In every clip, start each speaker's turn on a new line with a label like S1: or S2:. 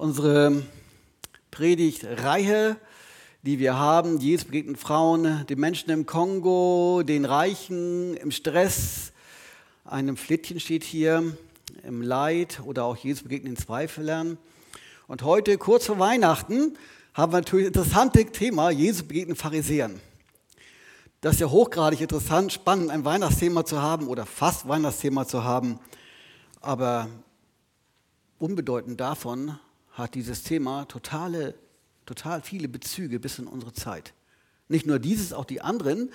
S1: unsere Predigtreihe, die wir haben. Jesus begegnet Frauen, den Menschen im Kongo, den Reichen im Stress. Einem Flittchen steht hier im Leid oder auch Jesus begegnet den Zweiflern. Und heute, kurz vor Weihnachten, haben wir natürlich ein interessantes Thema, Jesus begegnet Pharisäern. Das ist ja hochgradig interessant, spannend, ein Weihnachtsthema zu haben oder fast Weihnachtsthema zu haben. Aber unbedeutend davon hat dieses Thema totale, total viele Bezüge bis in unsere Zeit. Nicht nur dieses, auch die anderen.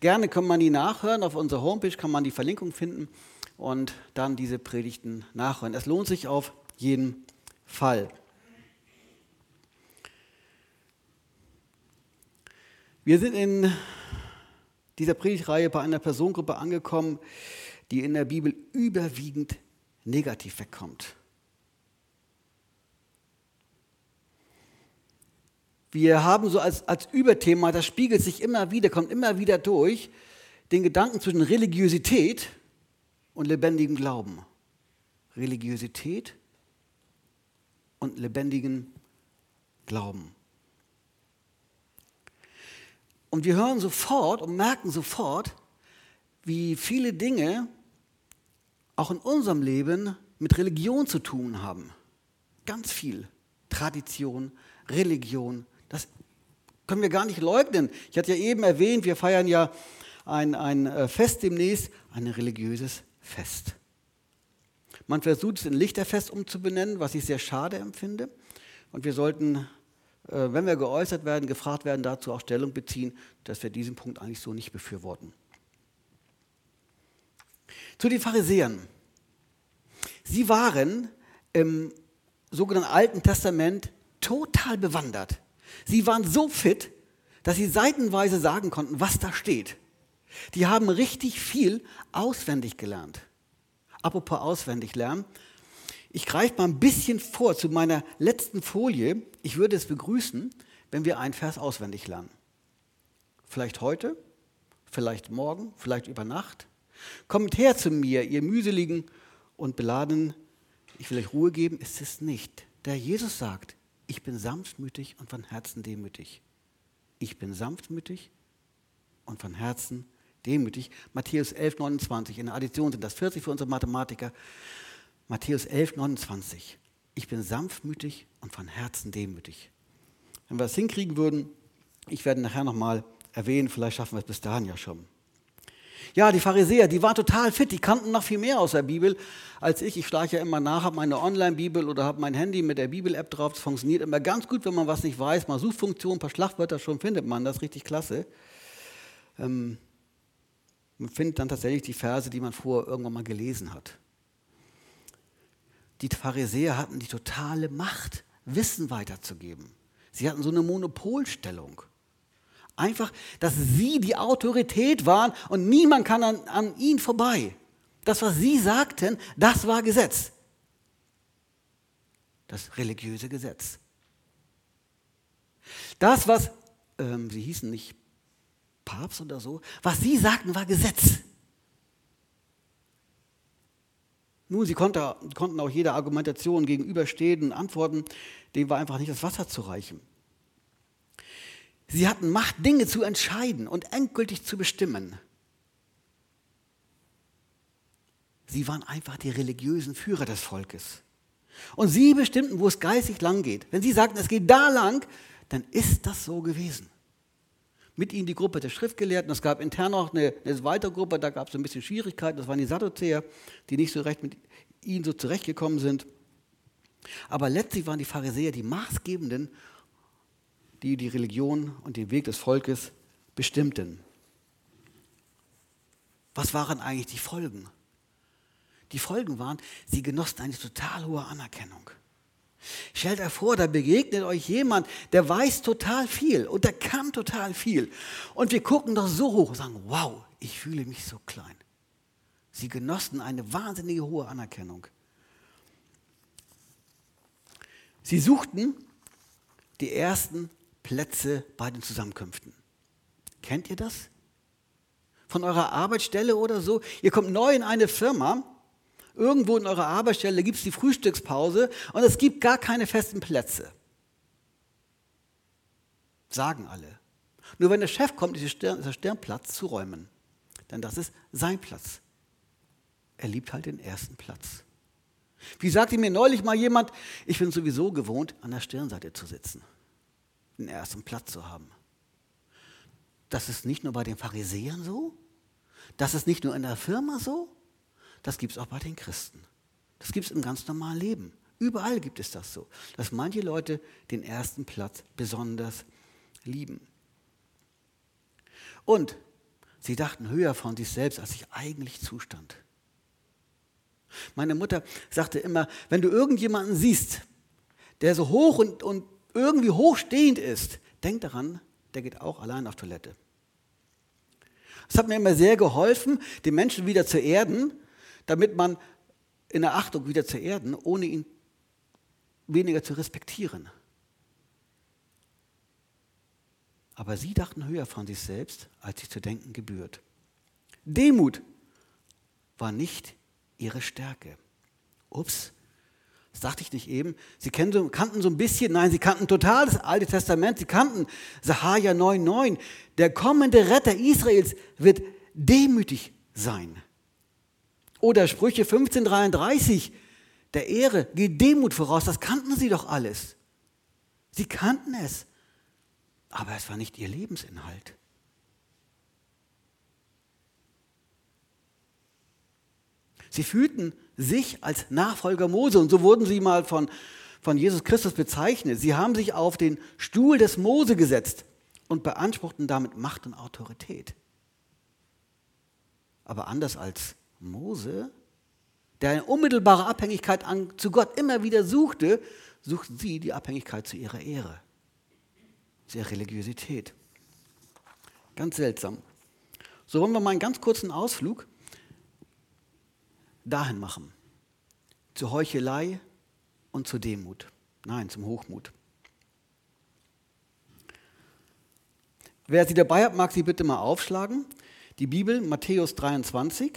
S1: Gerne kann man die nachhören. Auf unserer Homepage kann man die Verlinkung finden und dann diese Predigten nachhören. Es lohnt sich auf jeden Fall. Wir sind in dieser Predigtreihe bei einer Personengruppe angekommen, die in der Bibel überwiegend negativ wegkommt. Wir haben so als, als Überthema, das spiegelt sich immer wieder, kommt immer wieder durch, den Gedanken zwischen Religiosität und lebendigem Glauben. Religiosität und lebendigen Glauben. Und wir hören sofort und merken sofort, wie viele Dinge auch in unserem Leben mit Religion zu tun haben. Ganz viel. Tradition, Religion, können wir gar nicht leugnen. Ich hatte ja eben erwähnt, wir feiern ja ein, ein äh, Fest demnächst, ein religiöses Fest. Man versucht es in Lichterfest umzubenennen, was ich sehr schade empfinde. Und wir sollten, äh, wenn wir geäußert werden, gefragt werden, dazu auch Stellung beziehen, dass wir diesen Punkt eigentlich so nicht befürworten. Zu den Pharisäern. Sie waren im sogenannten Alten Testament total bewandert. Sie waren so fit, dass sie seitenweise sagen konnten, was da steht. Die haben richtig viel auswendig gelernt. Apropos auswendig lernen. Ich greife mal ein bisschen vor zu meiner letzten Folie. Ich würde es begrüßen, wenn wir einen Vers auswendig lernen. Vielleicht heute, vielleicht morgen, vielleicht über Nacht. Kommt her zu mir, ihr mühseligen und beladenen. Ich will euch Ruhe geben, ist es nicht. Der Jesus sagt, ich bin sanftmütig und von Herzen demütig. Ich bin sanftmütig und von Herzen demütig. Matthäus 11, 29. In der Addition sind das 40 für unsere Mathematiker. Matthäus 11, 29. Ich bin sanftmütig und von Herzen demütig. Wenn wir es hinkriegen würden, ich werde nachher nochmal erwähnen, vielleicht schaffen wir es bis dahin ja schon. Ja, die Pharisäer, die waren total fit, die kannten noch viel mehr aus der Bibel als ich. Ich schlage ja immer nach, habe meine Online-Bibel oder habe mein Handy mit der Bibel-App drauf. Das funktioniert immer ganz gut, wenn man was nicht weiß. Mal Suchfunktion, ein paar Schlagwörter schon findet man, das richtig klasse. Ähm, man findet dann tatsächlich die Verse, die man vorher irgendwann mal gelesen hat. Die Pharisäer hatten die totale Macht, Wissen weiterzugeben. Sie hatten so eine Monopolstellung. Einfach, dass sie die Autorität waren und niemand kann an, an ihnen vorbei. Das, was sie sagten, das war Gesetz. Das religiöse Gesetz. Das, was, ähm, sie hießen nicht Papst oder so, was sie sagten, war Gesetz. Nun, sie konnte, konnten auch jeder Argumentation gegenüberstehen und antworten, dem war einfach nicht das Wasser zu reichen. Sie hatten Macht, Dinge zu entscheiden und endgültig zu bestimmen. Sie waren einfach die religiösen Führer des Volkes. Und sie bestimmten, wo es geistig lang geht. Wenn sie sagten, es geht da lang, dann ist das so gewesen. Mit ihnen die Gruppe der Schriftgelehrten. Es gab intern noch eine, eine weitere Gruppe, da gab es ein bisschen Schwierigkeiten. Das waren die Sadduzäer, die nicht so recht mit ihnen so zurechtgekommen sind. Aber letztlich waren die Pharisäer die maßgebenden die die Religion und den Weg des Volkes bestimmten. Was waren eigentlich die Folgen? Die Folgen waren, sie genossen eine total hohe Anerkennung. Stellt euch vor, da begegnet euch jemand, der weiß total viel und der kann total viel. Und wir gucken doch so hoch und sagen, wow, ich fühle mich so klein. Sie genossen eine wahnsinnige hohe Anerkennung. Sie suchten die ersten Plätze bei den Zusammenkünften. Kennt ihr das? Von eurer Arbeitsstelle oder so? Ihr kommt neu in eine Firma, Irgendwo in eurer Arbeitsstelle gibt es die Frühstückspause und es gibt gar keine festen Plätze. Sagen alle. Nur wenn der Chef kommt, ist der Sternplatz zu räumen. Denn das ist sein Platz. Er liebt halt den ersten Platz. Wie sagte mir neulich mal jemand, ich bin sowieso gewohnt, an der Stirnseite zu sitzen, den ersten Platz zu haben. Das ist nicht nur bei den Pharisäern so, das ist nicht nur in der Firma so, das gibt es auch bei den Christen. Das gibt es im ganz normalen Leben. Überall gibt es das so, dass manche Leute den ersten Platz besonders lieben. Und sie dachten höher von sich selbst, als sich eigentlich zustand. Meine Mutter sagte immer, wenn du irgendjemanden siehst, der so hoch und, und irgendwie hochstehend ist, denk daran, der geht auch allein auf Toilette. Das hat mir immer sehr geholfen, den Menschen wieder zu erden, damit man in der Achtung wieder zu erden, ohne ihn weniger zu respektieren. Aber sie dachten höher von sich selbst, als sich zu denken gebührt. Demut war nicht ihre Stärke. Ups, das dachte ich nicht eben. Sie kannten so ein bisschen, nein, sie kannten total das Alte Testament, sie kannten Sahaja 9,9. Der kommende Retter Israels wird demütig sein. Oder Sprüche 15,33, der Ehre geht Demut voraus, das kannten sie doch alles. Sie kannten es, aber es war nicht ihr Lebensinhalt. Sie fühlten sich als Nachfolger Mose und so wurden sie mal von, von Jesus Christus bezeichnet. Sie haben sich auf den Stuhl des Mose gesetzt und beanspruchten damit Macht und Autorität. Aber anders als Mose, der eine unmittelbare Abhängigkeit an, zu Gott immer wieder suchte, suchten sie die Abhängigkeit zu ihrer Ehre, zu ihrer Religiosität. Ganz seltsam. So wollen wir mal einen ganz kurzen Ausflug dahin machen. Zur Heuchelei und zur Demut. Nein, zum Hochmut. Wer sie dabei hat, mag sie bitte mal aufschlagen. Die Bibel, Matthäus 23.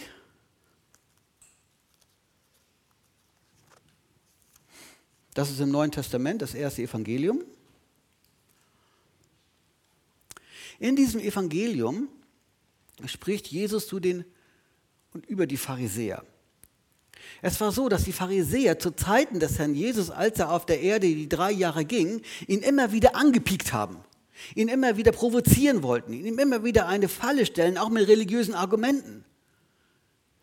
S1: Das ist im Neuen Testament das erste Evangelium. In diesem Evangelium spricht Jesus zu den und über die Pharisäer. Es war so, dass die Pharisäer zu Zeiten des Herrn Jesus, als er auf der Erde die drei Jahre ging, ihn immer wieder angepiekt haben, ihn immer wieder provozieren wollten, ihm immer wieder eine Falle stellen, auch mit religiösen Argumenten.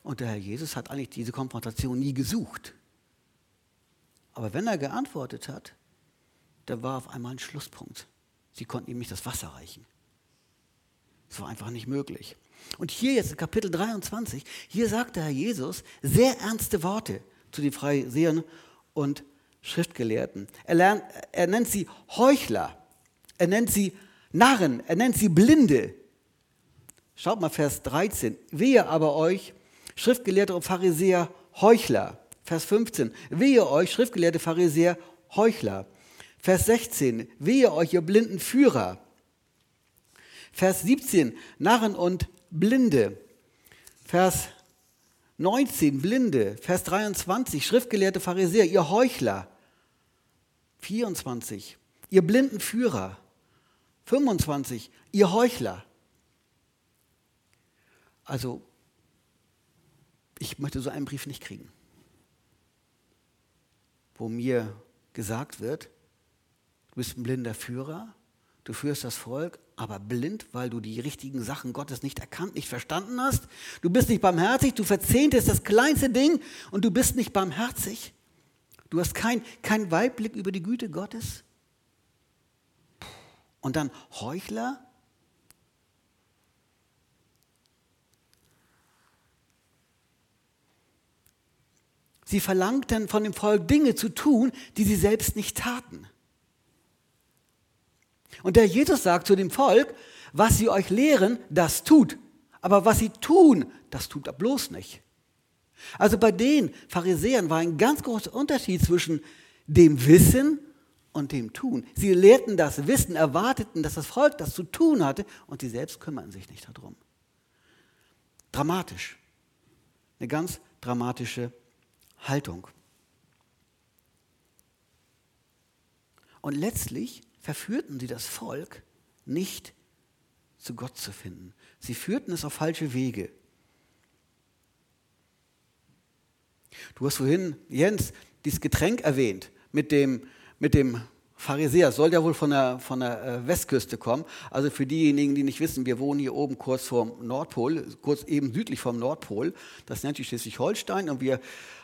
S1: Und der Herr Jesus hat eigentlich diese Konfrontation nie gesucht. Aber wenn er geantwortet hat, da war auf einmal ein Schlusspunkt. Sie konnten ihm nicht das Wasser reichen. Es war einfach nicht möglich. Und hier jetzt in Kapitel 23, hier sagt der Herr Jesus sehr ernste Worte zu den Pharisäern und Schriftgelehrten. Er, lernt, er nennt sie Heuchler, er nennt sie Narren, er nennt sie Blinde. Schaut mal Vers 13. Wehe aber euch, Schriftgelehrte und Pharisäer, Heuchler. Vers 15. Wehe euch, Schriftgelehrte Pharisäer, Heuchler. Vers 16. Wehe euch, ihr blinden Führer. Vers 17. Narren und Blinde. Vers 19, Blinde. Vers 23, schriftgelehrte Pharisäer, ihr Heuchler. 24, ihr blinden Führer. 25, ihr Heuchler. Also, ich möchte so einen Brief nicht kriegen, wo mir gesagt wird, du bist ein blinder Führer, du führst das Volk, aber blind, weil du die richtigen Sachen Gottes nicht erkannt, nicht verstanden hast. Du bist nicht barmherzig, du verzehntest das kleinste Ding und du bist nicht barmherzig. Du hast keinen kein Weitblick über die Güte Gottes. Und dann Heuchler. Sie verlangten von dem Volk Dinge zu tun, die sie selbst nicht taten. Und der Jesus sagt zu dem Volk, was sie euch lehren, das tut. Aber was sie tun, das tut er bloß nicht. Also bei den Pharisäern war ein ganz großer Unterschied zwischen dem Wissen und dem Tun. Sie lehrten das Wissen, erwarteten, dass das Volk das zu tun hatte und sie selbst kümmerten sich nicht darum. Dramatisch. Eine ganz dramatische Haltung. Und letztlich verführten sie das Volk nicht zu Gott zu finden. Sie führten es auf falsche Wege. Du hast vorhin, Jens, dieses Getränk erwähnt mit dem, mit dem Pharisäer. Soll ja wohl von der, von der äh, Westküste kommen. Also für diejenigen, die nicht wissen, wir wohnen hier oben kurz vorm Nordpol, kurz eben südlich vom Nordpol. Das nennt sich Schleswig-Holstein und wir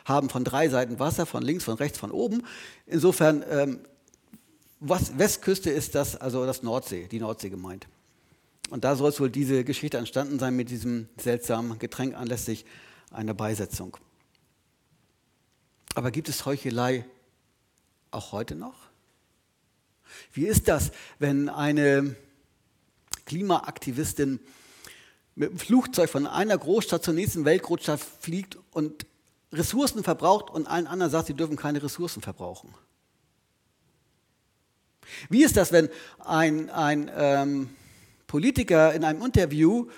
S1: haben von drei Seiten Wasser, von links, von rechts, von oben. Insofern, ähm, was, Westküste ist das, also das Nordsee, die Nordsee gemeint. Und da soll es wohl diese Geschichte entstanden sein mit diesem seltsamen Getränk anlässlich einer Beisetzung. Aber gibt es Heuchelei auch heute noch? Wie ist das, wenn eine Klimaaktivistin mit dem Flugzeug von einer Großstadt zur nächsten Weltgroßstadt fliegt und Ressourcen verbraucht und allen anderen sagt, sie dürfen keine Ressourcen verbrauchen? Wie ist das, wenn ein, ein ähm, Politiker in einem Interview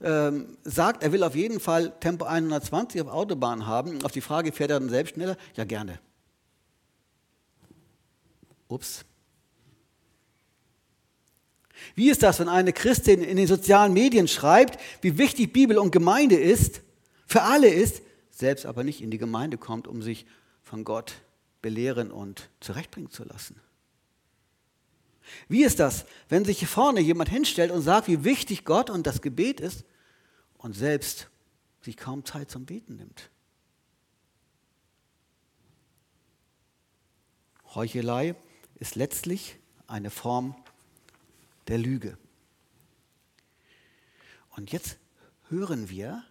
S1: ähm, sagt, er will auf jeden Fall Tempo 120 auf Autobahn haben. Auf die Frage, fährt er dann selbst schneller? Ja, gerne. Ups. Wie ist das, wenn eine Christin in den sozialen Medien schreibt, wie wichtig Bibel und Gemeinde ist, für alle ist, selbst aber nicht in die Gemeinde kommt, um sich von Gott belehren und zurechtbringen zu lassen? Wie ist das, wenn sich hier vorne jemand hinstellt und sagt, wie wichtig Gott und das Gebet ist und selbst sich kaum Zeit zum Beten nimmt? Heuchelei ist letztlich eine Form der Lüge. Und jetzt hören wir,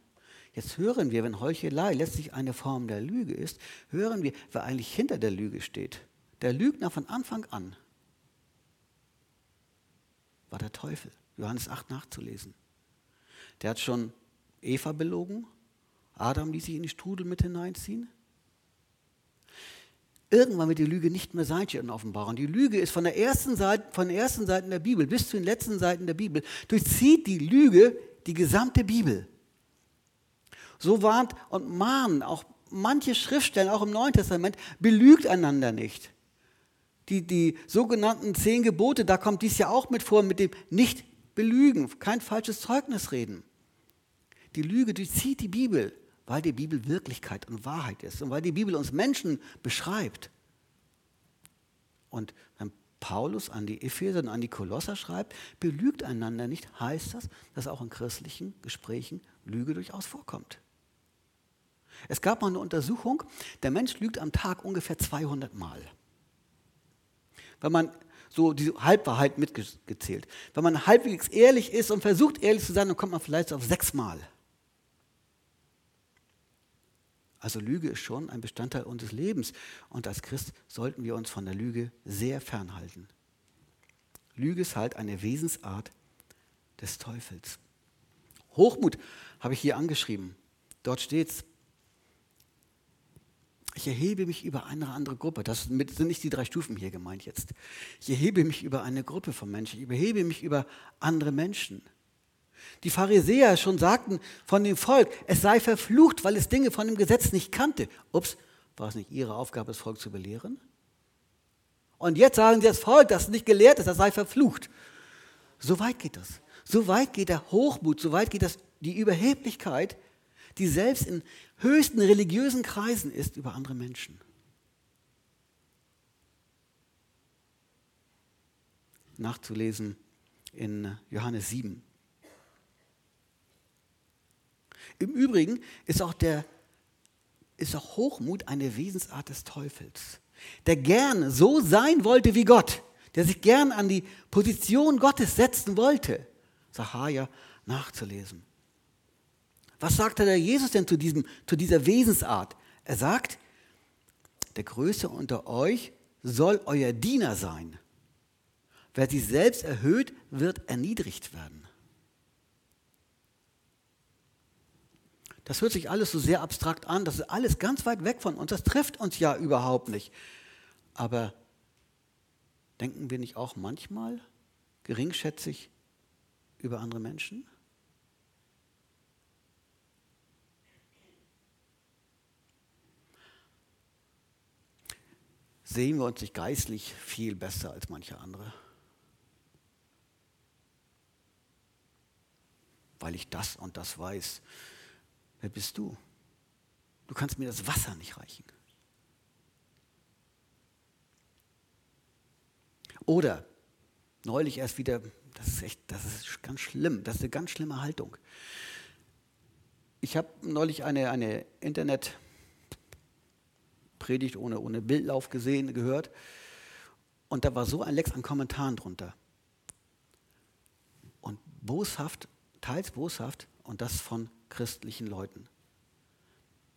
S1: jetzt hören wir, wenn Heuchelei letztlich eine Form der Lüge ist, hören wir, wer eigentlich hinter der Lüge steht. Der Lügner von Anfang an war der Teufel. Johannes 8 nachzulesen. Der hat schon Eva belogen, Adam ließ sich in die Strudel mit hineinziehen. Irgendwann wird die Lüge nicht mehr sein in Offenbarung. Die Lüge ist von der ersten Seite, von den ersten Seiten der Bibel bis zu den letzten Seiten der Bibel, durchzieht die Lüge die gesamte Bibel. So warnt und mahnen auch manche Schriftstellen, auch im Neuen Testament, belügt einander nicht die, die sogenannten zehn Gebote, da kommt dies ja auch mit vor, mit dem nicht belügen, kein falsches Zeugnis reden. Die Lüge durchzieht die Bibel, weil die Bibel Wirklichkeit und Wahrheit ist und weil die Bibel uns Menschen beschreibt. Und wenn Paulus an die Epheser und an die Kolosser schreibt, belügt einander nicht, heißt das, dass auch in christlichen Gesprächen Lüge durchaus vorkommt. Es gab mal eine Untersuchung, der Mensch lügt am Tag ungefähr 200 Mal wenn man so die Halbwahrheit mitgezählt. Wenn man halbwegs ehrlich ist und versucht ehrlich zu sein, dann kommt man vielleicht auf sechsmal. Also Lüge ist schon ein Bestandteil unseres Lebens und als Christ sollten wir uns von der Lüge sehr fernhalten. Lüge ist halt eine Wesensart des Teufels. Hochmut habe ich hier angeschrieben. Dort steht es, ich erhebe mich über eine andere Gruppe. Das sind nicht die drei Stufen hier gemeint jetzt. Ich erhebe mich über eine Gruppe von Menschen. Ich erhebe mich über andere Menschen. Die Pharisäer schon sagten von dem Volk, es sei verflucht, weil es Dinge von dem Gesetz nicht kannte. Ups, war es nicht ihre Aufgabe, das Volk zu belehren? Und jetzt sagen sie das Volk, das nicht gelehrt ist, das sei verflucht. So weit geht das. So weit geht der Hochmut, so weit geht das, die Überheblichkeit, die selbst in höchsten religiösen Kreisen ist über andere Menschen. Nachzulesen in Johannes 7. Im Übrigen ist auch, der, ist auch Hochmut eine Wesensart des Teufels, der gern so sein wollte wie Gott, der sich gern an die Position Gottes setzen wollte. Sachaja nachzulesen. Was sagt der Jesus denn zu, diesem, zu dieser Wesensart? Er sagt, der Größte unter euch soll euer Diener sein. Wer sich selbst erhöht, wird erniedrigt werden. Das hört sich alles so sehr abstrakt an, das ist alles ganz weit weg von uns, das trifft uns ja überhaupt nicht. Aber denken wir nicht auch manchmal geringschätzig über andere Menschen? Sehen wir uns nicht geistlich viel besser als manche andere. Weil ich das und das weiß. Wer bist du? Du kannst mir das Wasser nicht reichen. Oder neulich erst wieder, das ist echt, das ist ganz schlimm, das ist eine ganz schlimme Haltung. Ich habe neulich eine, eine Internet-Predigt ohne, ohne Bildlauf gesehen, gehört. Und da war so ein Lex an Kommentaren drunter. Und boshaft, teils boshaft, und das von christlichen Leuten.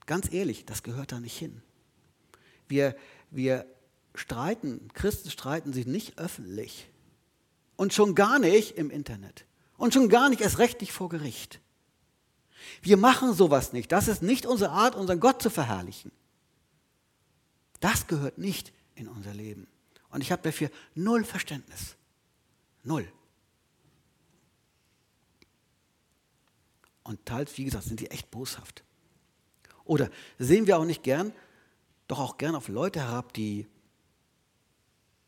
S1: Ganz ehrlich, das gehört da nicht hin. Wir, wir streiten, Christen streiten sich nicht öffentlich. Und schon gar nicht im Internet. Und schon gar nicht erst rechtlich vor Gericht. Wir machen sowas nicht. Das ist nicht unsere Art, unseren Gott zu verherrlichen. Das gehört nicht in unser Leben. Und ich habe dafür null Verständnis. Null. Und teils, wie gesagt, sind die echt boshaft. Oder sehen wir auch nicht gern, doch auch gern auf Leute herab, die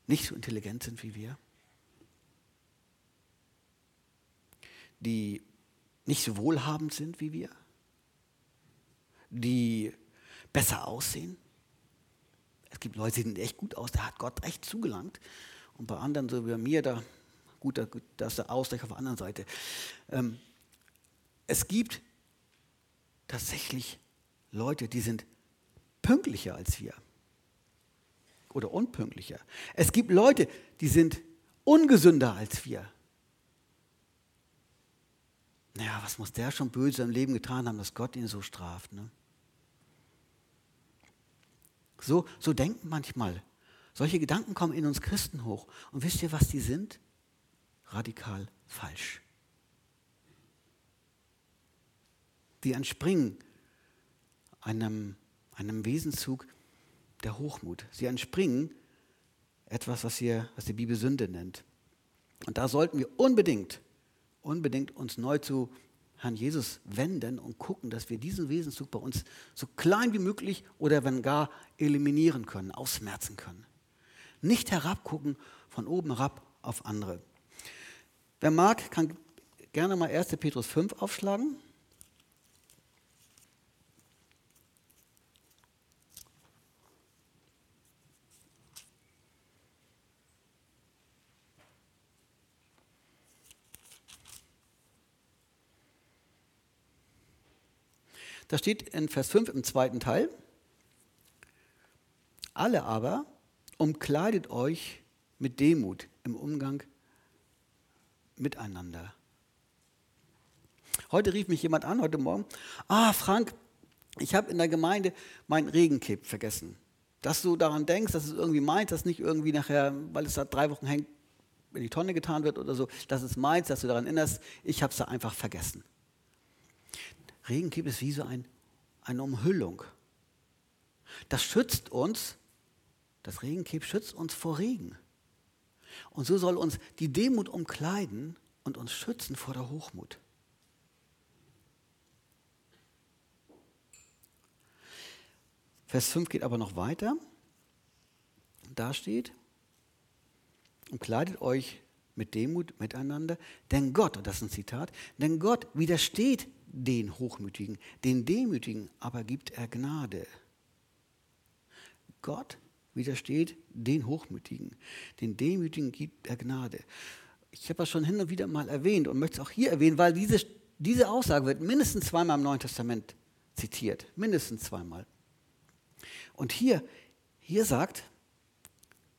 S1: nicht so intelligent sind wie wir, die nicht so wohlhabend sind wie wir, die besser aussehen. Es gibt Leute, die sehen echt gut aus, da hat Gott echt zugelangt. Und bei anderen, so wie bei mir, da, gut, da, da ist der Ausgleich auf der anderen Seite. Ähm, es gibt tatsächlich Leute, die sind pünktlicher als wir oder unpünktlicher. Es gibt Leute, die sind ungesünder als wir. Naja, was muss der schon böse im Leben getan haben, dass Gott ihn so straft? Ne? So, so denken manchmal. Solche Gedanken kommen in uns Christen hoch. Und wisst ihr, was die sind? Radikal falsch. Die entspringen einem, einem Wesenszug der Hochmut. Sie entspringen etwas, was, hier, was die Bibel Sünde nennt. Und da sollten wir unbedingt unbedingt uns neu zu Herrn Jesus wenden und gucken, dass wir diesen Wesenszug bei uns so klein wie möglich oder wenn gar eliminieren können, ausmerzen können. Nicht herabgucken von oben herab auf andere. Wer mag, kann gerne mal 1. Petrus 5 aufschlagen. Da steht in Vers 5 im zweiten Teil, alle aber umkleidet euch mit Demut im Umgang miteinander. Heute rief mich jemand an, heute Morgen, ah Frank, ich habe in der Gemeinde mein Regenkipp vergessen. Dass du daran denkst, dass es irgendwie meint, dass nicht irgendwie nachher, weil es da drei Wochen hängt, in die Tonne getan wird oder so, dass es meint, dass du daran erinnerst, ich habe es da einfach vergessen. Regenkipp ist wie so ein, eine Umhüllung. Das schützt uns, das Regenkipp schützt uns vor Regen. Und so soll uns die Demut umkleiden und uns schützen vor der Hochmut. Vers 5 geht aber noch weiter. Da steht, umkleidet euch mit Demut miteinander, denn Gott, und das ist ein Zitat, denn Gott widersteht den Hochmütigen, den Demütigen aber gibt er Gnade. Gott widersteht den Hochmütigen, den Demütigen gibt er Gnade. Ich habe das schon hin und wieder mal erwähnt und möchte es auch hier erwähnen, weil diese, diese Aussage wird mindestens zweimal im Neuen Testament zitiert, mindestens zweimal. Und hier, hier sagt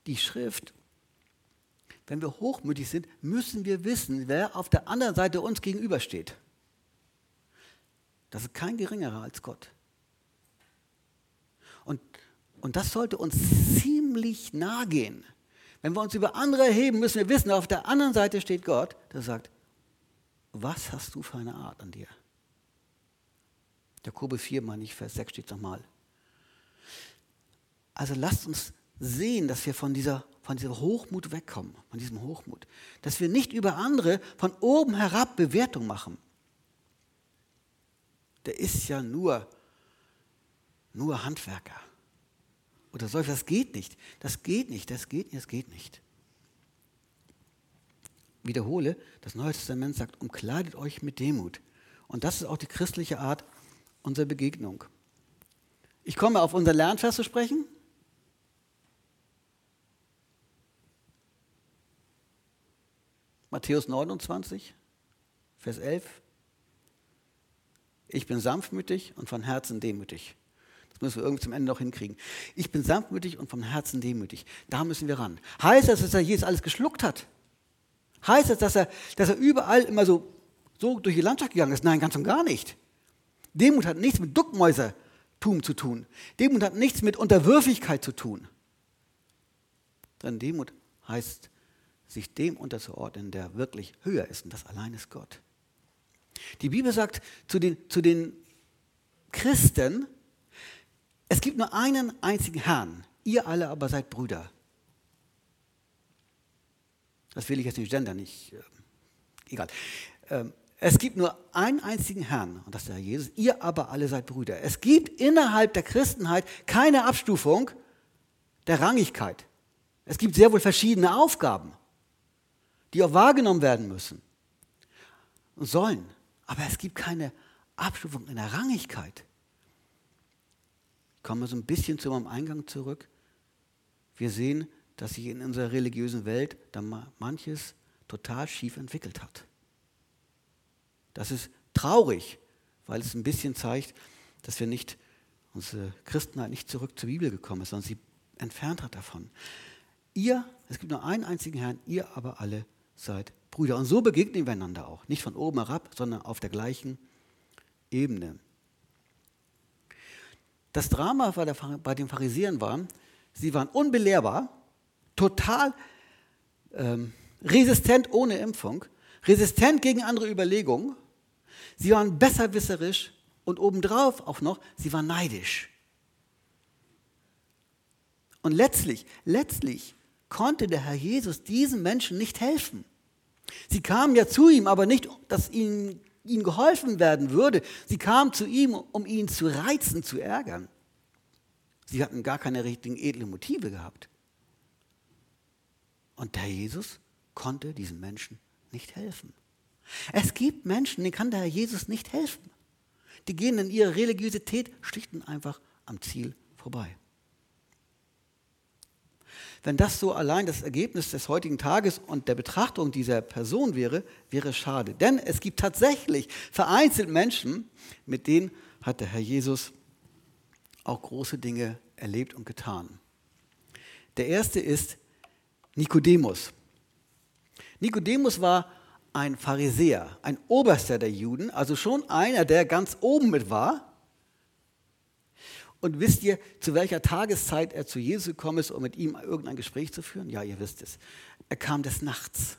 S1: die Schrift, wenn wir hochmütig sind, müssen wir wissen, wer auf der anderen Seite uns gegenübersteht. Das ist kein geringerer als Gott. Und, und das sollte uns ziemlich nahe gehen. Wenn wir uns über andere erheben, müssen wir wissen, auf der anderen Seite steht Gott, der sagt, was hast du für eine Art an dir? Jakobus 4, meine ich, Vers 6 steht nochmal. Also lasst uns sehen, dass wir von dieser, von dieser Hochmut wegkommen, von diesem Hochmut. Dass wir nicht über andere von oben herab Bewertung machen der ist ja nur, nur Handwerker. oder seufzt, das geht nicht, das geht nicht, das geht nicht, das geht nicht. Wiederhole, das Neue Testament sagt, umkleidet euch mit Demut. Und das ist auch die christliche Art unserer Begegnung. Ich komme auf unser Lernvers zu sprechen. Matthäus 29, Vers 11. Ich bin sanftmütig und von Herzen demütig. Das müssen wir irgendwie zum Ende noch hinkriegen. Ich bin sanftmütig und vom Herzen demütig. Da müssen wir ran. Heißt das, dass er Jesus alles geschluckt hat? Heißt das, dass er, dass er überall immer so, so durch die Landschaft gegangen ist? Nein, ganz und gar nicht. Demut hat nichts mit Duckmäusertum zu tun. Demut hat nichts mit Unterwürfigkeit zu tun. Denn Demut heißt, sich dem unterzuordnen, der wirklich höher ist. Und das allein ist Gott. Die Bibel sagt zu den, zu den Christen, es gibt nur einen einzigen Herrn, ihr alle aber seid Brüder. Das will ich jetzt nicht gender, nicht, äh, egal. Ähm, es gibt nur einen einzigen Herrn, und das ist der Herr Jesus, ihr aber alle seid Brüder. Es gibt innerhalb der Christenheit keine Abstufung der Rangigkeit. Es gibt sehr wohl verschiedene Aufgaben, die auch wahrgenommen werden müssen und sollen. Aber es gibt keine Abstufung in der Rangigkeit. Ich komme so ein bisschen zu meinem Eingang zurück. Wir sehen, dass sich in unserer religiösen Welt dann manches total schief entwickelt hat. Das ist traurig, weil es ein bisschen zeigt, dass wir nicht, unsere Christenheit nicht zurück zur Bibel gekommen ist, sondern sie entfernt hat davon. Ihr, es gibt nur einen einzigen Herrn, ihr aber alle seid Brüder. Und so begegnen wir einander auch. Nicht von oben herab, sondern auf der gleichen Ebene. Das Drama bei den Pharisäern war, sie waren unbelehrbar, total ähm, resistent ohne Impfung, resistent gegen andere Überlegungen. Sie waren besserwisserisch und obendrauf auch noch, sie waren neidisch. Und letztlich, letztlich konnte der Herr Jesus diesen Menschen nicht helfen. Sie kamen ja zu ihm, aber nicht, dass ihnen, ihnen geholfen werden würde. Sie kamen zu ihm, um ihn zu reizen, zu ärgern. Sie hatten gar keine richtigen edlen Motive gehabt. Und der Herr Jesus konnte diesen Menschen nicht helfen. Es gibt Menschen, denen kann der Herr Jesus nicht helfen. Die gehen in ihrer Religiosität schlicht und einfach am Ziel vorbei. Wenn das so allein das Ergebnis des heutigen Tages und der Betrachtung dieser Person wäre, wäre es schade. Denn es gibt tatsächlich vereinzelt Menschen, mit denen hat der Herr Jesus auch große Dinge erlebt und getan. Der erste ist Nikodemus. Nikodemus war ein Pharisäer, ein Oberster der Juden, also schon einer, der ganz oben mit war und wisst ihr, zu welcher Tageszeit er zu Jesus gekommen ist, um mit ihm irgendein Gespräch zu führen? Ja, ihr wisst es. Er kam des Nachts.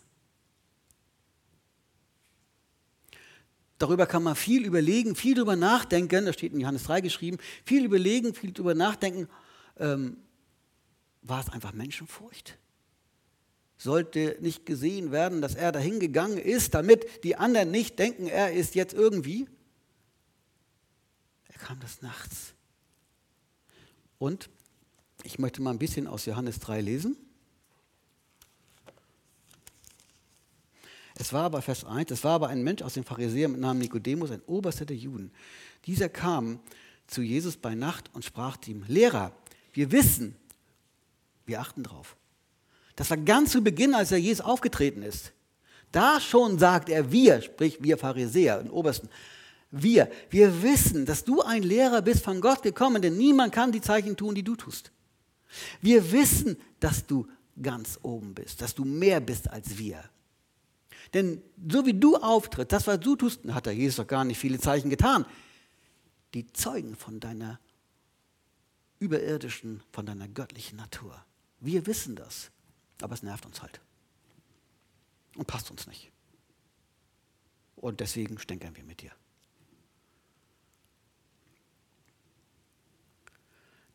S1: Darüber kann man viel überlegen, viel darüber nachdenken, das steht in Johannes 3 geschrieben, viel überlegen, viel darüber nachdenken. Ähm, war es einfach Menschenfurcht? Sollte nicht gesehen werden, dass er dahin gegangen ist, damit die anderen nicht denken, er ist jetzt irgendwie? Er kam des Nachts. Und ich möchte mal ein bisschen aus Johannes 3 lesen. Es war aber, Vers 1, es war aber ein Mensch aus den Pharisäern mit Namen Nikodemus, ein Oberster der Juden. Dieser kam zu Jesus bei Nacht und sprach zu ihm, Lehrer, wir wissen, wir achten drauf. Das war ganz zu Beginn, als er Jesus aufgetreten ist. Da schon sagt er, wir, sprich wir Pharisäer, den Obersten, wir, wir wissen, dass du ein Lehrer bist von Gott gekommen, denn niemand kann die Zeichen tun, die du tust. Wir wissen, dass du ganz oben bist, dass du mehr bist als wir. Denn so wie du auftrittst, das, was du tust, hat der Jesus doch gar nicht viele Zeichen getan. Die zeugen von deiner überirdischen, von deiner göttlichen Natur. Wir wissen das, aber es nervt uns halt und passt uns nicht. Und deswegen stänkern wir mit dir.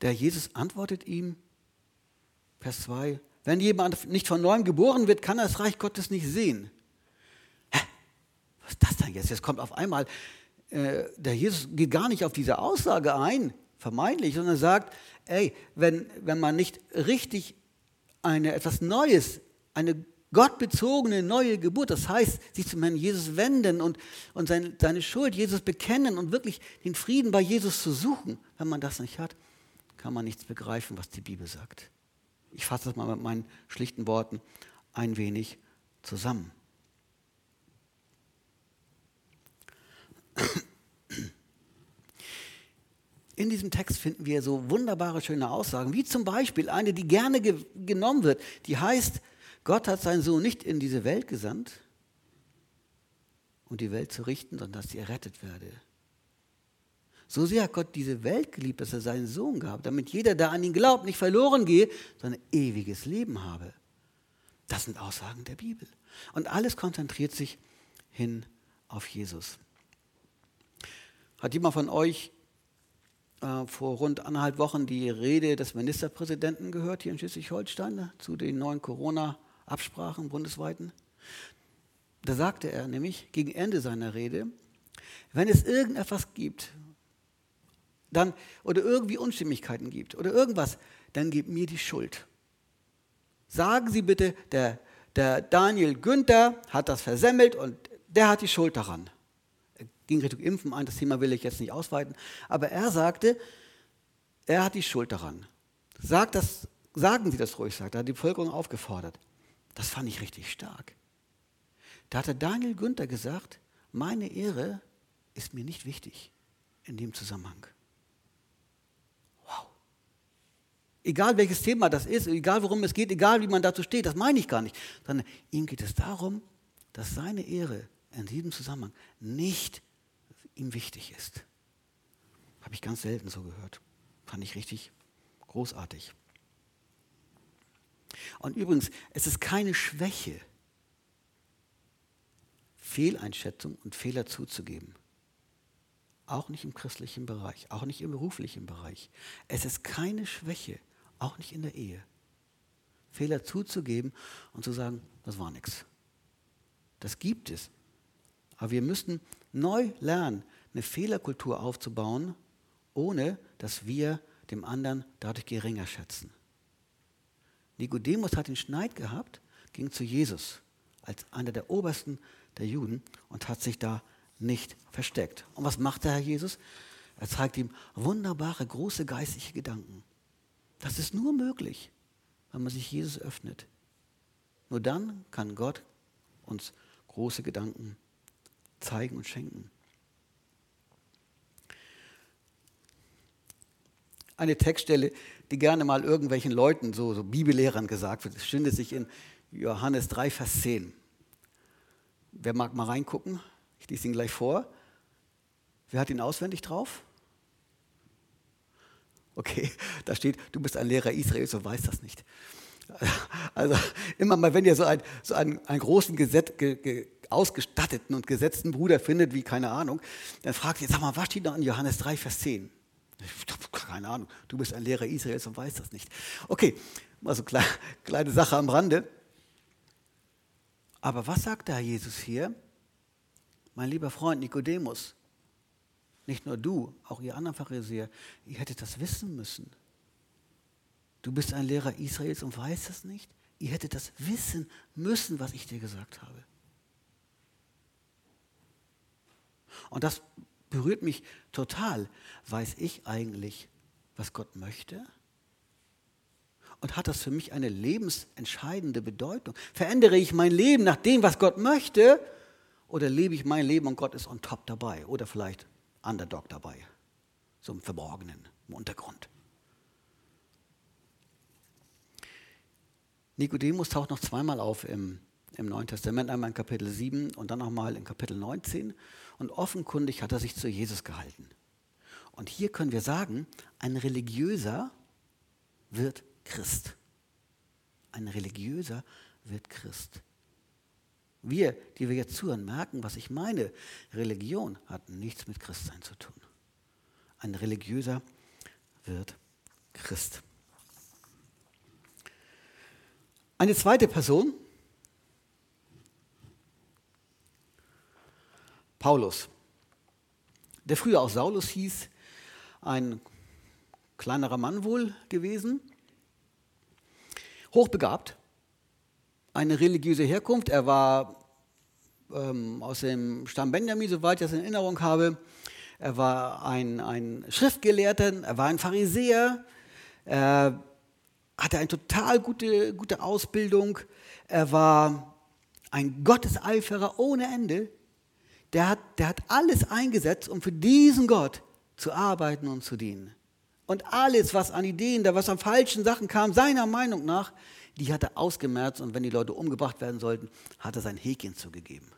S1: Der Jesus antwortet ihm, Vers 2, wenn jemand nicht von neuem geboren wird, kann er das Reich Gottes nicht sehen. Hä? Was ist das denn jetzt? Jetzt kommt auf einmal, äh, der Jesus geht gar nicht auf diese Aussage ein. vermeintlich, sondern sagt, ey, wenn, wenn man nicht richtig eine, etwas Neues, eine gottbezogene neue Geburt, das heißt, sich zum Herrn Jesus wenden und, und seine, seine Schuld Jesus bekennen und wirklich den Frieden bei Jesus zu suchen, wenn man das nicht hat, kann man nichts begreifen, was die Bibel sagt. Ich fasse das mal mit meinen schlichten Worten ein wenig zusammen. In diesem Text finden wir so wunderbare, schöne Aussagen, wie zum Beispiel eine, die gerne ge genommen wird, die heißt, Gott hat seinen Sohn nicht in diese Welt gesandt, um die Welt zu richten, sondern dass sie errettet werde. So sehr hat Gott diese Welt geliebt, dass er seinen Sohn gab, damit jeder, der an ihn glaubt, nicht verloren gehe, sondern ewiges Leben habe. Das sind Aussagen der Bibel. Und alles konzentriert sich hin auf Jesus. Hat jemand von euch äh, vor rund anderthalb Wochen die Rede des Ministerpräsidenten gehört hier in Schleswig-Holstein ne, zu den neuen Corona-Absprachen bundesweiten? Da sagte er nämlich gegen Ende seiner Rede, wenn es irgendetwas gibt, dann, oder irgendwie Unstimmigkeiten gibt oder irgendwas, dann gebt mir die Schuld. Sagen Sie bitte, der, der Daniel Günther hat das versemmelt und der hat die Schuld daran. Er ging Richtung Impfen ein, das Thema will ich jetzt nicht ausweiten, aber er sagte, er hat die Schuld daran. Sagt das, sagen Sie das ruhig, sagt er, hat die Bevölkerung aufgefordert. Das fand ich richtig stark. Da hat der Daniel Günther gesagt, meine Ehre ist mir nicht wichtig in dem Zusammenhang. Egal welches Thema das ist, egal worum es geht, egal wie man dazu steht, das meine ich gar nicht. Sondern ihm geht es darum, dass seine Ehre in diesem Zusammenhang nicht ihm wichtig ist. Habe ich ganz selten so gehört. Fand ich richtig großartig. Und übrigens, es ist keine Schwäche, Fehleinschätzung und Fehler zuzugeben. Auch nicht im christlichen Bereich, auch nicht im beruflichen Bereich. Es ist keine Schwäche, auch nicht in der Ehe. Fehler zuzugeben und zu sagen, das war nichts. Das gibt es. Aber wir müssten neu lernen, eine Fehlerkultur aufzubauen, ohne dass wir dem anderen dadurch geringer schätzen. Nikodemus hat den Schneid gehabt, ging zu Jesus als einer der obersten der Juden und hat sich da nicht versteckt. Und was macht der Herr Jesus? Er zeigt ihm wunderbare, große geistliche Gedanken. Das ist nur möglich, wenn man sich Jesus öffnet. Nur dann kann Gott uns große Gedanken zeigen und schenken. Eine Textstelle, die gerne mal irgendwelchen Leuten, so, so Bibellehrern gesagt wird, findet sich in Johannes 3, Vers 10. Wer mag mal reingucken? Ich lese ihn gleich vor. Wer hat ihn auswendig drauf? Okay, da steht, du bist ein Lehrer Israels und weißt das nicht. Also immer mal, wenn ihr so, ein, so einen, einen großen Gesetz, ge, ge, ausgestatteten und gesetzten Bruder findet, wie keine Ahnung, dann fragt ihr, sag mal, was steht da in Johannes 3, Vers 10? Keine Ahnung, du bist ein Lehrer Israels und weißt das nicht. Okay, mal so kleine, kleine Sache am Rande. Aber was sagt Herr Jesus hier? Mein lieber Freund Nikodemus, nicht nur du, auch ihr anderen Pharisäer, ihr hättet das wissen müssen. Du bist ein Lehrer Israels und weißt es nicht? Ihr hättet das wissen müssen, was ich dir gesagt habe. Und das berührt mich total. Weiß ich eigentlich, was Gott möchte? Und hat das für mich eine lebensentscheidende Bedeutung? Verändere ich mein Leben nach dem, was Gott möchte? Oder lebe ich mein Leben und Gott ist on top dabei? Oder vielleicht Underdog dabei, so im Verborgenen, im Untergrund. Nikodemus taucht noch zweimal auf im, im Neuen Testament, einmal in Kapitel 7 und dann nochmal in Kapitel 19. Und offenkundig hat er sich zu Jesus gehalten. Und hier können wir sagen, ein Religiöser wird Christ. Ein Religiöser wird Christ. Wir, die wir jetzt zuhören, merken, was ich meine. Religion hat nichts mit Christsein zu tun. Ein religiöser wird Christ. Eine zweite Person, Paulus, der früher auch Saulus hieß, ein kleinerer Mann wohl gewesen, hochbegabt, eine religiöse Herkunft. Er war ähm, aus dem Stamm Benjamin, soweit ich das in Erinnerung habe. Er war ein, ein Schriftgelehrter, er war ein Pharisäer, er hatte eine total gute, gute Ausbildung, er war ein Gotteseiferer ohne Ende. Der hat, der hat alles eingesetzt, um für diesen Gott zu arbeiten und zu dienen. Und alles, was an Ideen, da was an falschen Sachen kam, seiner Meinung nach, die hat er ausgemerzt und wenn die Leute umgebracht werden sollten, hat er sein Häkchen zugegeben.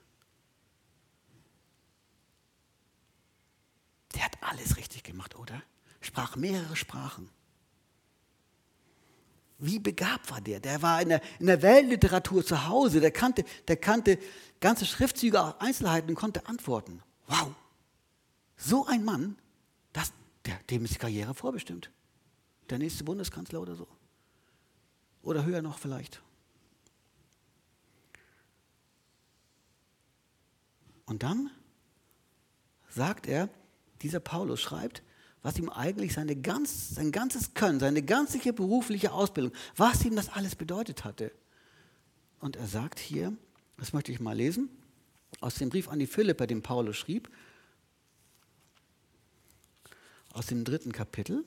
S1: Der hat alles richtig gemacht, oder? Sprach mehrere Sprachen. Wie begabt war der? Der war in der, in der Weltliteratur zu Hause, der kannte, der kannte ganze Schriftzüge, Einzelheiten und konnte antworten. Wow, so ein Mann, das, der, dem ist die Karriere vorbestimmt. Der nächste Bundeskanzler oder so. Oder höher noch vielleicht. Und dann sagt er, dieser Paulus schreibt, was ihm eigentlich seine ganz, sein ganzes Können, seine ganze berufliche Ausbildung, was ihm das alles bedeutet hatte. Und er sagt hier, das möchte ich mal lesen, aus dem Brief an die Philipper, den Paulus schrieb, aus dem dritten Kapitel.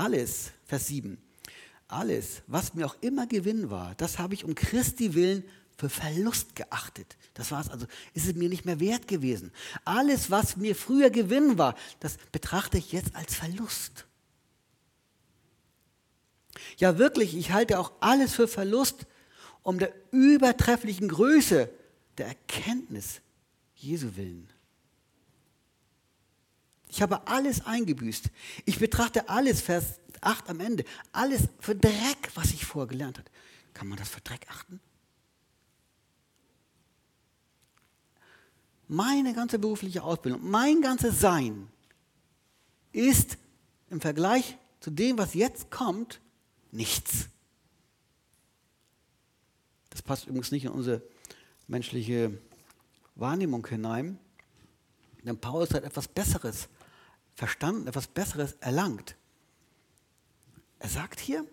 S1: Alles, Vers 7, alles, was mir auch immer Gewinn war, das habe ich um Christi willen für Verlust geachtet. Das war es also, ist es mir nicht mehr wert gewesen. Alles, was mir früher Gewinn war, das betrachte ich jetzt als Verlust. Ja, wirklich, ich halte auch alles für Verlust um der übertrefflichen Größe der Erkenntnis Jesu willen. Ich habe alles eingebüßt. Ich betrachte alles, Vers 8 am Ende, alles für Dreck, was ich vorgelernt habe. Kann man das für Dreck achten? Meine ganze berufliche Ausbildung, mein ganzes Sein ist im Vergleich zu dem, was jetzt kommt, nichts. Das passt übrigens nicht in unsere menschliche Wahrnehmung hinein. Denn Paulus hat etwas Besseres verstanden, etwas Besseres erlangt. Er sagt hier,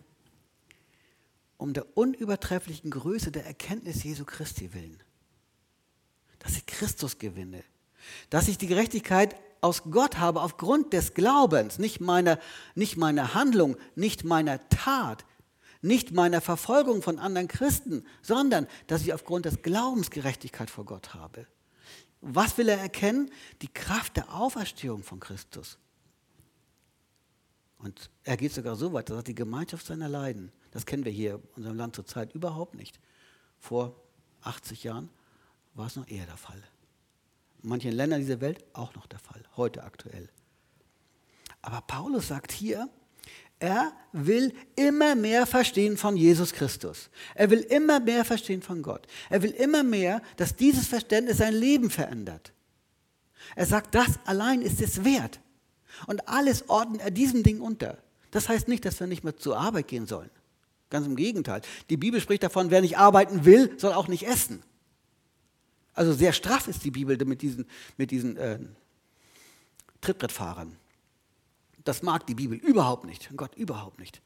S1: um der unübertrefflichen Größe der Erkenntnis Jesu Christi willen, dass ich Christus gewinne, dass ich die Gerechtigkeit aus Gott habe aufgrund des Glaubens, nicht meiner, nicht meiner Handlung, nicht meiner Tat, nicht meiner Verfolgung von anderen Christen, sondern dass ich aufgrund des Glaubens Gerechtigkeit vor Gott habe. Was will er erkennen? Die Kraft der Auferstehung von Christus. Und er geht sogar so weit, dass er die Gemeinschaft seiner Leiden, das kennen wir hier in unserem Land zurzeit überhaupt nicht. Vor 80 Jahren war es noch eher der Fall. In manchen Ländern dieser Welt auch noch der Fall, heute aktuell. Aber Paulus sagt hier, er will immer mehr verstehen von Jesus Christus. Er will immer mehr verstehen von Gott. Er will immer mehr, dass dieses Verständnis sein Leben verändert. Er sagt, das allein ist es wert. Und alles ordnet er diesem Ding unter. Das heißt nicht, dass wir nicht mehr zur Arbeit gehen sollen. Ganz im Gegenteil. Die Bibel spricht davon, wer nicht arbeiten will, soll auch nicht essen. Also sehr straff ist die Bibel mit diesen, mit diesen äh, Trittbrettfahrern. Das mag die Bibel überhaupt nicht. Gott überhaupt nicht.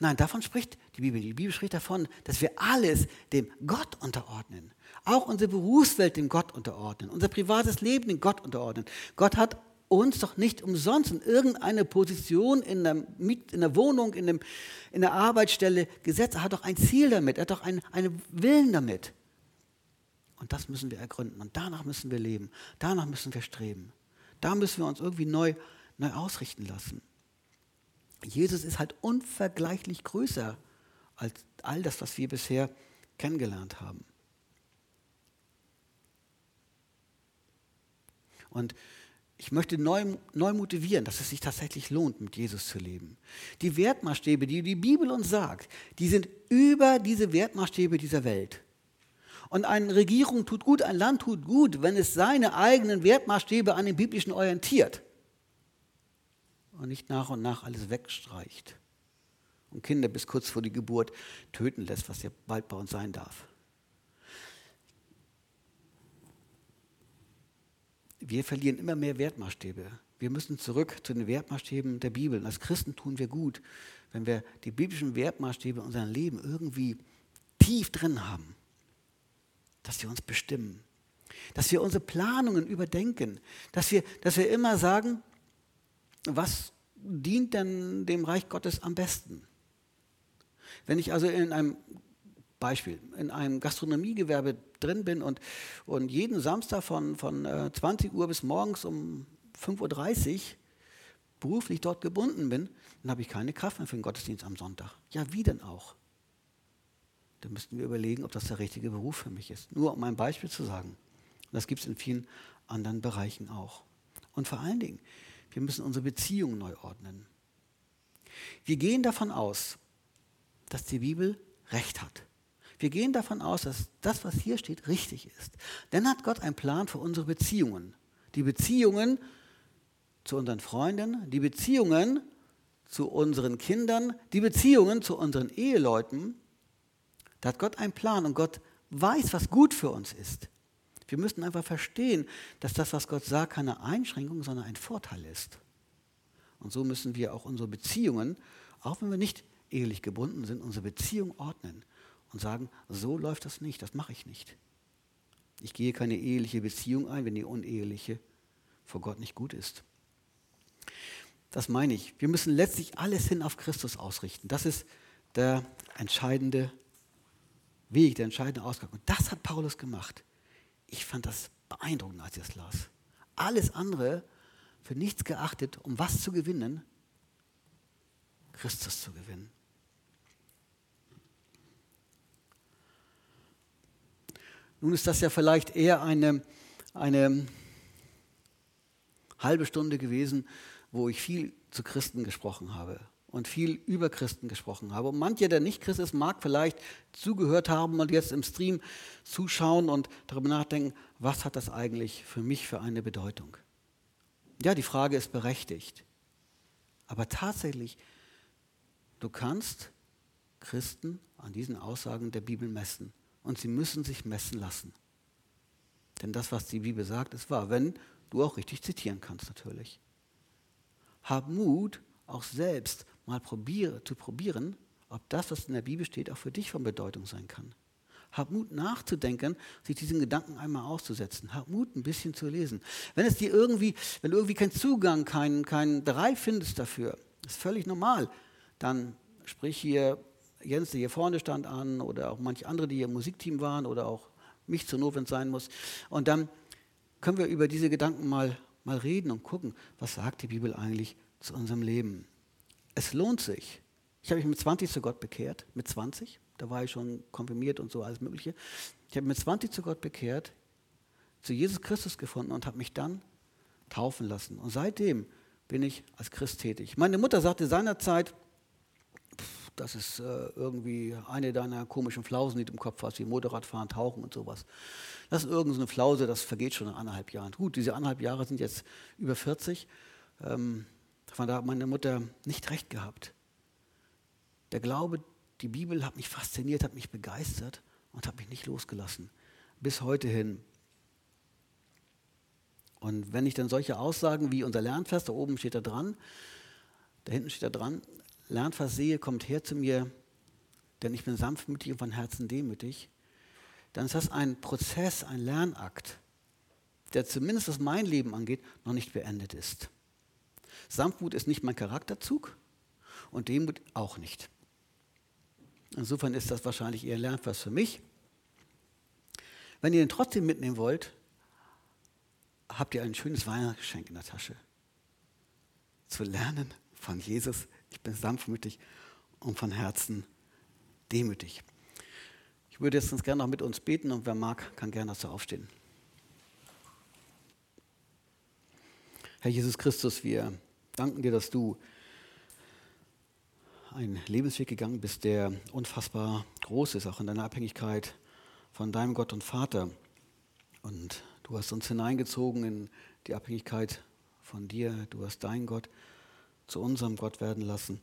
S1: Nein, davon spricht die Bibel. Die Bibel spricht davon, dass wir alles dem Gott unterordnen. Auch unsere Berufswelt dem Gott unterordnen. Unser privates Leben dem Gott unterordnen. Gott hat uns doch nicht umsonst in irgendeine Position in der, in der Wohnung, in, dem, in der Arbeitsstelle gesetzt. Er hat doch ein Ziel damit, er hat doch einen, einen Willen damit. Und das müssen wir ergründen. Und danach müssen wir leben. Danach müssen wir streben. Da müssen wir uns irgendwie neu neu ausrichten lassen. Jesus ist halt unvergleichlich größer als all das, was wir bisher kennengelernt haben. Und ich möchte neu, neu motivieren, dass es sich tatsächlich lohnt, mit Jesus zu leben. Die Wertmaßstäbe, die die Bibel uns sagt, die sind über diese Wertmaßstäbe dieser Welt. Und eine Regierung tut gut, ein Land tut gut, wenn es seine eigenen Wertmaßstäbe an den biblischen orientiert und nicht nach und nach alles wegstreicht und Kinder bis kurz vor die Geburt töten lässt, was ja bald bei uns sein darf. wir verlieren immer mehr Wertmaßstäbe. Wir müssen zurück zu den Wertmaßstäben der Bibel. Und als Christen tun wir gut, wenn wir die biblischen Wertmaßstäbe in unserem Leben irgendwie tief drin haben, dass sie uns bestimmen, dass wir unsere Planungen überdenken, dass wir, dass wir immer sagen, was dient denn dem Reich Gottes am besten? Wenn ich also in einem Beispiel, in einem Gastronomiegewerbe drin bin und, und jeden Samstag von, von 20 äh, Uhr bis morgens um 5.30 Uhr beruflich dort gebunden bin, dann habe ich keine Kraft mehr für den Gottesdienst am Sonntag. Ja, wie denn auch? Dann müssten wir überlegen, ob das der richtige Beruf für mich ist. Nur um ein Beispiel zu sagen. das gibt es in vielen anderen Bereichen auch. Und vor allen Dingen, wir müssen unsere Beziehungen neu ordnen. Wir gehen davon aus, dass die Bibel recht hat. Wir gehen davon aus, dass das, was hier steht, richtig ist. Dann hat Gott einen Plan für unsere Beziehungen. Die Beziehungen zu unseren Freunden, die Beziehungen zu unseren Kindern, die Beziehungen zu unseren Eheleuten. Da hat Gott einen Plan und Gott weiß, was gut für uns ist. Wir müssen einfach verstehen, dass das, was Gott sagt, keine Einschränkung, sondern ein Vorteil ist. Und so müssen wir auch unsere Beziehungen, auch wenn wir nicht ehelich gebunden sind, unsere Beziehung ordnen und sagen, so läuft das nicht, das mache ich nicht. Ich gehe keine eheliche Beziehung ein, wenn die uneheliche vor Gott nicht gut ist. Das meine ich. Wir müssen letztlich alles hin auf Christus ausrichten. Das ist der entscheidende Weg, der entscheidende Ausgang. Und das hat Paulus gemacht. Ich fand das beeindruckend, als ich es las. Alles andere für nichts geachtet, um was zu gewinnen? Christus zu gewinnen. Nun ist das ja vielleicht eher eine, eine halbe Stunde gewesen, wo ich viel zu Christen gesprochen habe und viel über Christen gesprochen habe. Und mancher, der nicht Christ ist, mag vielleicht zugehört haben und jetzt im Stream zuschauen und darüber nachdenken, was hat das eigentlich für mich für eine Bedeutung? Ja, die Frage ist berechtigt. Aber tatsächlich, du kannst Christen an diesen Aussagen der Bibel messen. Und sie müssen sich messen lassen. Denn das, was die Bibel sagt, ist wahr, wenn du auch richtig zitieren kannst natürlich. Hab Mut, auch selbst mal probiere, zu probieren, ob das, was in der Bibel steht, auch für dich von Bedeutung sein kann. Hab Mut nachzudenken, sich diesen Gedanken einmal auszusetzen. Hab Mut, ein bisschen zu lesen. Wenn es dir irgendwie, wenn du irgendwie keinen Zugang, keinen, keinen Drei findest dafür, ist völlig normal, dann sprich hier Jens, der hier vorne stand, an oder auch manche andere, die hier im Musikteam waren oder auch mich zur Not, wenn es sein muss. Und dann können wir über diese Gedanken mal mal reden und gucken, was sagt die Bibel eigentlich zu unserem Leben. Es lohnt sich. Ich habe mich mit 20 zu Gott bekehrt, mit 20, da war ich schon konfirmiert und so alles Mögliche. Ich habe mit 20 zu Gott bekehrt, zu Jesus Christus gefunden und habe mich dann taufen lassen. Und seitdem bin ich als Christ tätig. Meine Mutter sagte seinerzeit, das ist äh, irgendwie eine deiner komischen Flausen, die du im Kopf hast, wie Motorradfahren, Tauchen und sowas. Das ist irgendeine Flause, das vergeht schon in anderthalb Jahren. Gut, diese anderthalb Jahre sind jetzt über 40. Ähm, von da hat meine Mutter nicht recht gehabt. Der Glaube, die Bibel hat mich fasziniert, hat mich begeistert und hat mich nicht losgelassen. Bis heute hin. Und wenn ich dann solche Aussagen wie unser Lernfest, da oben steht da dran, da hinten steht da dran, Lernvers sehe, kommt her zu mir, denn ich bin sanftmütig und von Herzen demütig, dann ist das ein Prozess, ein Lernakt, der zumindest was mein Leben angeht, noch nicht beendet ist. Sanftmut ist nicht mein Charakterzug und Demut auch nicht. Insofern ist das wahrscheinlich eher Lernvers für mich. Wenn ihr den trotzdem mitnehmen wollt, habt ihr ein schönes Weihnachtsgeschenk in der Tasche. Zu lernen von Jesus ich bin sanftmütig und von Herzen demütig. Ich würde jetzt ganz gerne noch mit uns beten und wer mag, kann gerne dazu aufstehen. Herr Jesus Christus, wir danken dir, dass du einen Lebensweg gegangen bist, der unfassbar groß ist, auch in deiner Abhängigkeit von deinem Gott und Vater. Und du hast uns hineingezogen in die Abhängigkeit von dir. Du hast dein Gott zu unserem Gott werden lassen.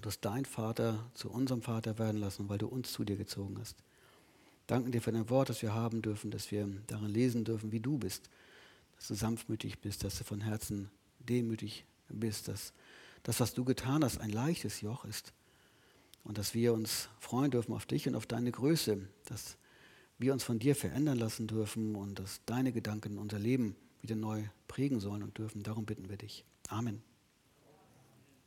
S1: Du hast dein Vater zu unserem Vater werden lassen, weil du uns zu dir gezogen hast. Danken dir für dein Wort, das wir haben dürfen, dass wir darin lesen dürfen, wie du bist. dass du sanftmütig bist, dass du von Herzen demütig bist, dass das, was du getan hast, ein leichtes Joch ist und dass wir uns freuen dürfen auf dich und auf deine Größe, dass wir uns von dir verändern lassen dürfen und dass deine Gedanken unser Leben wieder neu prägen sollen und dürfen. Darum bitten wir dich. Amen.